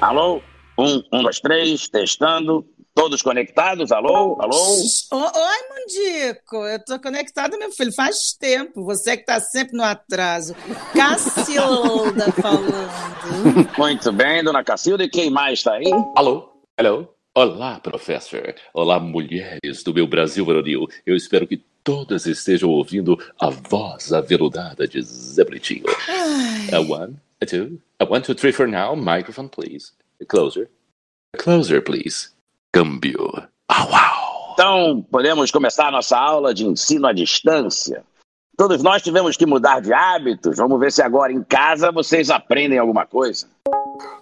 Alô? Um, um, dois, três, testando. Todos conectados? Alô? Alô? Oi, Mundico. Eu tô conectada, meu filho, faz tempo. Você que tá sempre no atraso. Cacilda falando. Muito bem, dona Cacilda. E quem mais tá aí? Alô? Alô? Olá, professor. Olá, mulheres do meu Brasil varonil. Eu espero que todas estejam ouvindo a voz aveludada de Zé Britinho. A one, a two, a one, two, three for now. Microphone, please. Closer. Closer, please. Câmbio. Au, au. Então, podemos começar a nossa aula de ensino à distância. Todos nós tivemos que mudar de hábitos. Vamos ver se agora em casa vocês aprendem alguma coisa.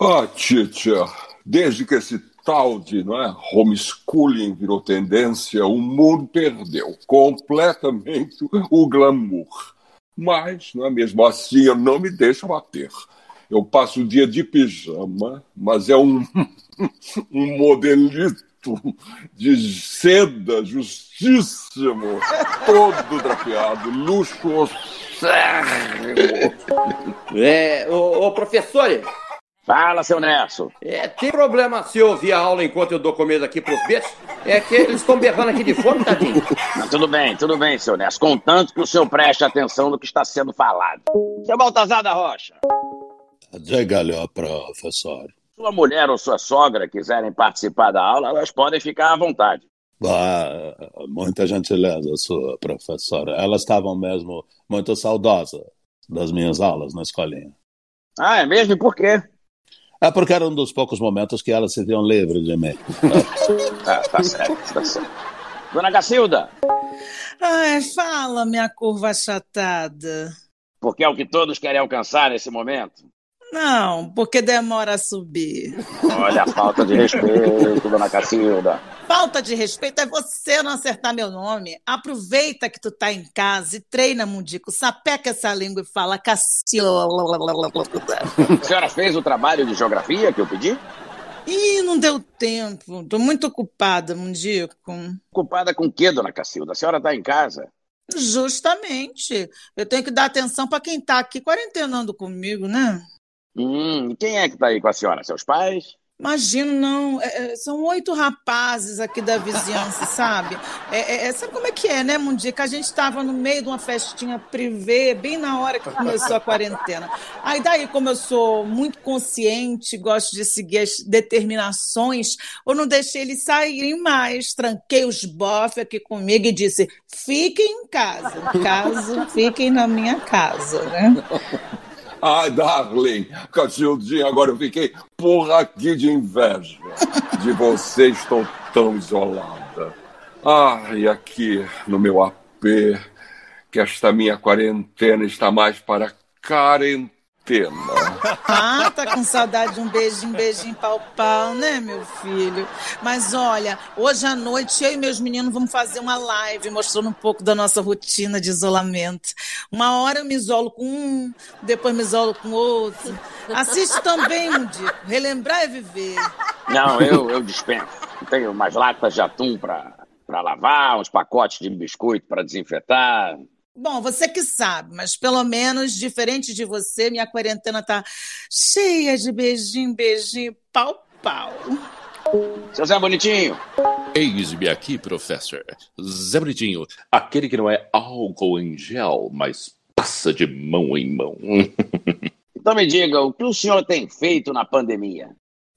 Ah, teacher, desde que esse tal de não é, homeschooling virou tendência, o mundo perdeu completamente o glamour. Mas, não é mesmo assim, eu não me deixo bater. Eu passo o dia de pijama, mas é um, um modelito de seda justíssimo, todo drapeado, luxuoso. É, ô, ô professor, Fala, seu Nelson. é, tem problema se eu ouvir a aula enquanto eu dou comida aqui pros bichos? É que eles estão berrando aqui de fome, tadinho. Não, tudo bem, tudo bem, seu Nelson. Contanto que o senhor preste atenção no que está sendo falado. Seu Baltazar da Rocha, Diga-lhe, ó, professor. sua mulher ou sua sogra quiserem participar da aula, elas podem ficar à vontade. Ah, muita gentileza sua, professor. Elas estavam mesmo muito saudosas das minhas aulas na escolinha. Ah, é mesmo? E por quê? É porque era um dos poucos momentos que elas se viam livres de mim. Tá, tá certo, tá certo. Dona Cacilda, Ai, fala, minha curva achatada. porque é o que todos querem alcançar nesse momento. Não, porque demora a subir. Olha a falta de respeito, dona Cacilda. Falta de respeito é você não acertar meu nome. Aproveita que tu tá em casa e treina, Mundico. Sapeca essa língua e fala Cacilda. A senhora fez o trabalho de geografia que eu pedi? Ih, não deu tempo. Tô muito ocupada, Mundico. Ocupada com o quê, dona Cacilda? A senhora está em casa. Justamente. Eu tenho que dar atenção para quem tá aqui quarentenando comigo, né? Hum, e quem é que está aí com a senhora? Seus pais? Imagino, não. É, é, são oito rapazes aqui da vizinhança, sabe? É, é, é, sabe como é que é, né, Mundica? A gente estava no meio de uma festinha privê, bem na hora que começou a quarentena. Aí daí, como eu sou muito consciente, gosto de seguir as determinações, eu não deixei eles saírem mais. Tranquei os bofs aqui comigo e disse, fiquem em casa. Caso, fiquem na minha casa, né? Ai, darling, Cacildinha, agora eu fiquei por aqui de inveja de você, estou tão isolada. Ai, aqui no meu AP, que esta minha quarentena está mais para quarentena. Ah, tá com saudade de um beijinho, beijinho pau pau, né, meu filho? Mas olha, hoje à noite eu e meus meninos vamos fazer uma live mostrando um pouco da nossa rotina de isolamento. Uma hora eu me isolo com um, depois me isolo com outro. Assiste também, Mundico. Relembrar é viver. Não, eu, eu dispenso. Tenho umas latas de atum para lavar, uns pacotes de biscoito para desinfetar. Bom, você que sabe, mas pelo menos, diferente de você, minha quarentena tá cheia de beijinho, beijinho, pau, pau. Seu Zé Bonitinho, Eis-me aqui, professor. Zé Britinho, aquele que não é álcool em gel, mas passa de mão em mão. então me diga, o que o senhor tem feito na pandemia?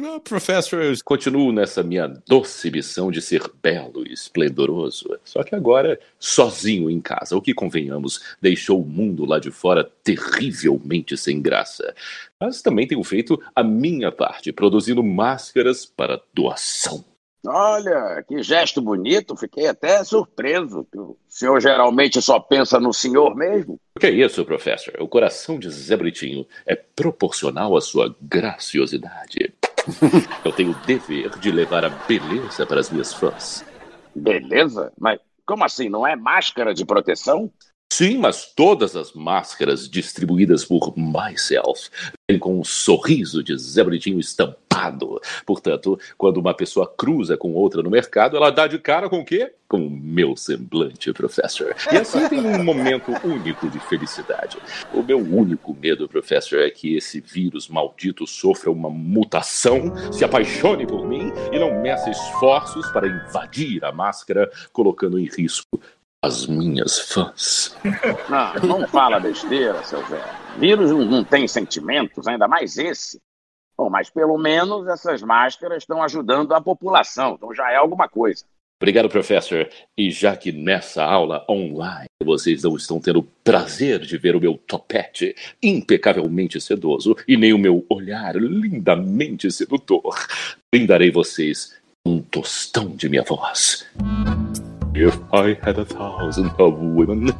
Ah, professor, eu continuo nessa minha doce missão de ser belo e esplendoroso. Só que agora, sozinho em casa, o que convenhamos, deixou o mundo lá de fora terrivelmente sem graça. Mas também tenho feito a minha parte, produzindo máscaras para doação. Olha, que gesto bonito, fiquei até surpreso. O senhor geralmente só pensa no senhor mesmo? O que é isso, professor? O coração de Zé Britinho é proporcional à sua graciosidade. Eu tenho o dever de levar a beleza para as minhas fãs. Beleza? Mas como assim? Não é máscara de proteção? Sim, mas todas as máscaras distribuídas por Myself vêm com um sorriso de Zé Bonitinho estampado. Portanto, quando uma pessoa cruza com outra no mercado, ela dá de cara com o quê? Com o meu semblante, professor. E assim tem um momento único de felicidade. O meu único medo, professor, é que esse vírus maldito sofra uma mutação, se apaixone por mim e não meça esforços para invadir a máscara, colocando em risco as minhas fãs. Não, não fala besteira, seu velho. Vírus não, tem sentimentos, ainda mais esse. Bom, mas pelo menos essas máscaras estão ajudando a população, então já é alguma coisa. Obrigado, professor. E já que nessa aula online vocês não estão tendo prazer de ver o meu topete impecavelmente sedoso e nem o meu olhar lindamente sedutor, brindarei vocês um tostão de minha voz. If I had a thousand of women.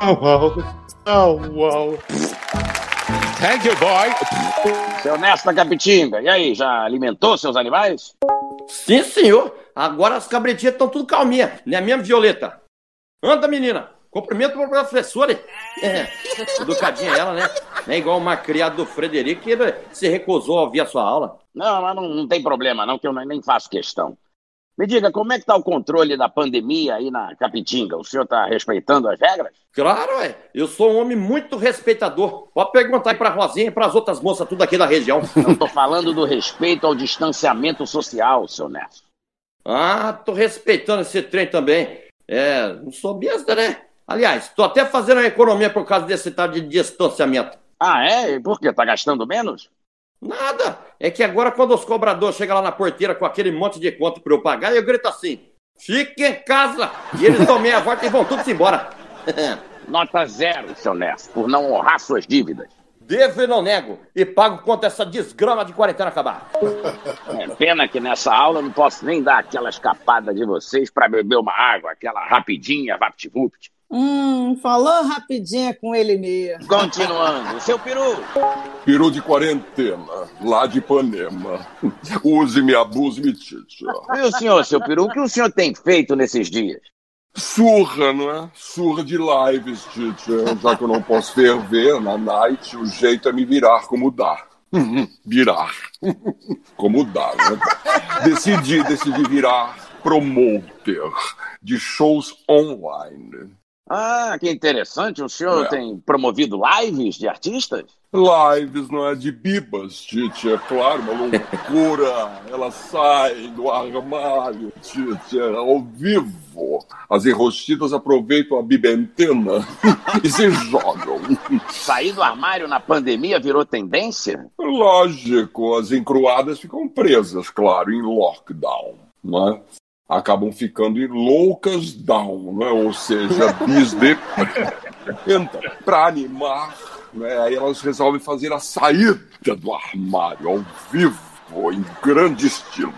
Oh, wow. Oh, wow. Thank you, boy. Seu Nesta Capitinga, e aí, já alimentou seus animais? Sim, senhor. Agora as cabritinhas estão tudo calminha, né mesmo, Violeta? Anda, menina. Cumprimento para professora. É, educadinha ela, né? Não é igual uma criada do Frederico que se recusou a ouvir a sua aula. Não, mas não, não tem problema não, que eu nem faço questão. Me diga, como é que está o controle da pandemia aí na Capitinga? O senhor está respeitando as regras? Claro, é. Eu sou um homem muito respeitador. Pode perguntar aí para a Rosinha e para as outras moças tudo aqui da região. Eu estou falando do respeito ao distanciamento social, seu Neto. Ah, tô respeitando esse trem também. É, não sou besta, né? Aliás, tô até fazendo uma economia por causa desse tal de distanciamento. Ah, é? E por quê? Tá gastando menos? Nada. É que agora quando os cobradores chegam lá na porteira com aquele monte de conta para eu pagar, eu grito assim, fique em casa! E eles dão meia volta e vão todos embora. Nota zero, seu Neto, por não honrar suas dívidas. Devo e não nego. E pago quanto essa desgrama de quarentena acabar. É pena que nessa aula eu não posso nem dar aquela escapada de vocês para beber uma água, aquela rapidinha, vapt-vupt. Hum, falou rapidinho com ele mesmo. Continuando, seu peru. Peru de quarentena, lá de Ipanema. Use-me, abuse-me, tite. E o senhor, seu peru, o que o senhor tem feito nesses dias? Surra, não é? Surra de lives, tite. Já que eu não posso ferver na night, o jeito é me virar como dá. Virar. Como dá, né? Decidi, decidi virar promoter de shows online. Ah, que interessante. O senhor É. tem promovido lives de artistas? Lives, não é? De bibas, Tite, é claro, uma loucura. Elas saem do armário, Tite, ao vivo. As enrostidas aproveitam a bibentena e se jogam. Sair do armário na pandemia virou tendência? Lógico, as encruadas ficam presas, claro, em lockdown, não é? Acabam ficando em loucas down, né? ou seja, bis de... Então, para animar, né, aí elas resolvem fazer a saída do armário ao vivo, em grande estilo.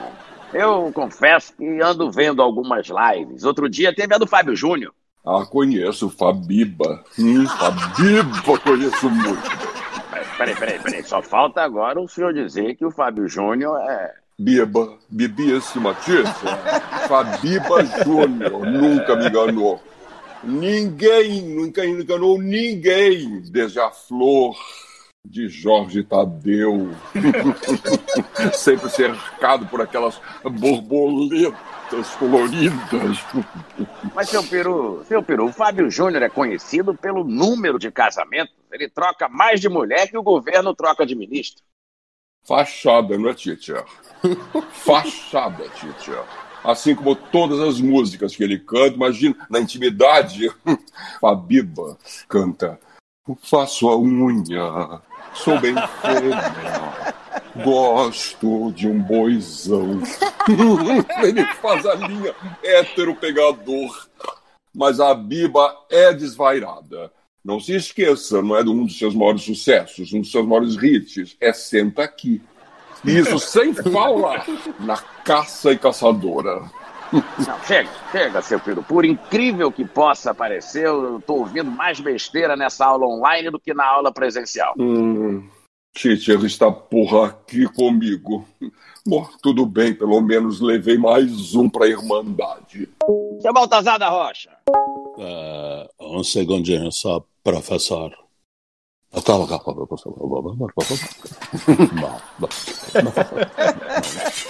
Eu confesso que ando vendo algumas lives. Outro dia teve a do Fábio Júnior. Ah, conheço Fabiba. Hum, Fabiba conheço muito. Peraí, peraí, peraí. Só falta agora o senhor dizer que o Fábio Júnior é. Biba, bibíssima, Tite. Fabiba Júnior, nunca me enganou. Ninguém, nunca enganou ninguém, desde a flor de Jorge Tadeu. Sempre cercado por aquelas borboletas coloridas. Mas, seu Peru, seu Peru, o Fábio Júnior é conhecido pelo número de casamentos. Ele troca mais de mulher que o governo troca de ministro. Fachada, não é, teacher? Fachada, teacher. Assim como todas as músicas que ele canta, imagina, na intimidade, Fabiba canta Faço a unha, sou bem fêmea, gosto de um boizão. ele faz a linha hétero pegador, mas a Biba é desvairada. Não se esqueça, não é de um dos seus maiores sucessos, um dos seus maiores hits, é Senta Aqui. Isso sem falar na caça e caçadora. Não, chega, chega, seu Peru. Por incrível que possa parecer, eu tô ouvindo mais besteira nessa aula online do que na aula presencial. Hum, Teacher está por aqui comigo. Bom, tudo bem, pelo menos levei mais um para a Irmandade. Seu Baltazar da Rocha, Segundinho só, professor. Calma, calma, professor.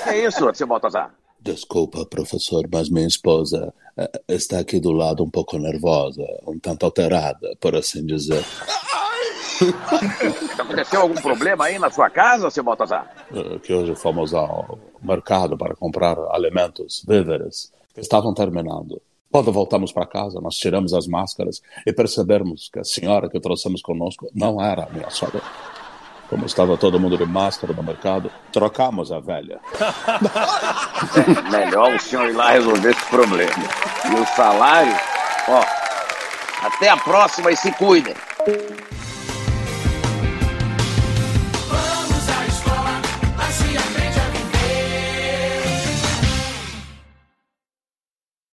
Que é isso, seu Baltazar? Desculpa, professor, mas minha esposa uh, está aqui do lado um pouco nervosa, um tanto alterada, por assim dizer. Aconteceu algum problema aí na sua casa, seu Baltazar? Uh, que hoje fomos ao mercado para comprar alimentos, víveres, que estavam terminando. Quando voltamos para casa, nós tiramos as máscaras e percebemos que a senhora que trouxemos conosco não era a minha sogra. Como estava todo mundo de máscara no mercado, trocamos a velha. É, melhor o senhor ir lá resolver esse problema. E o salário, ó, até a próxima e se cuidem.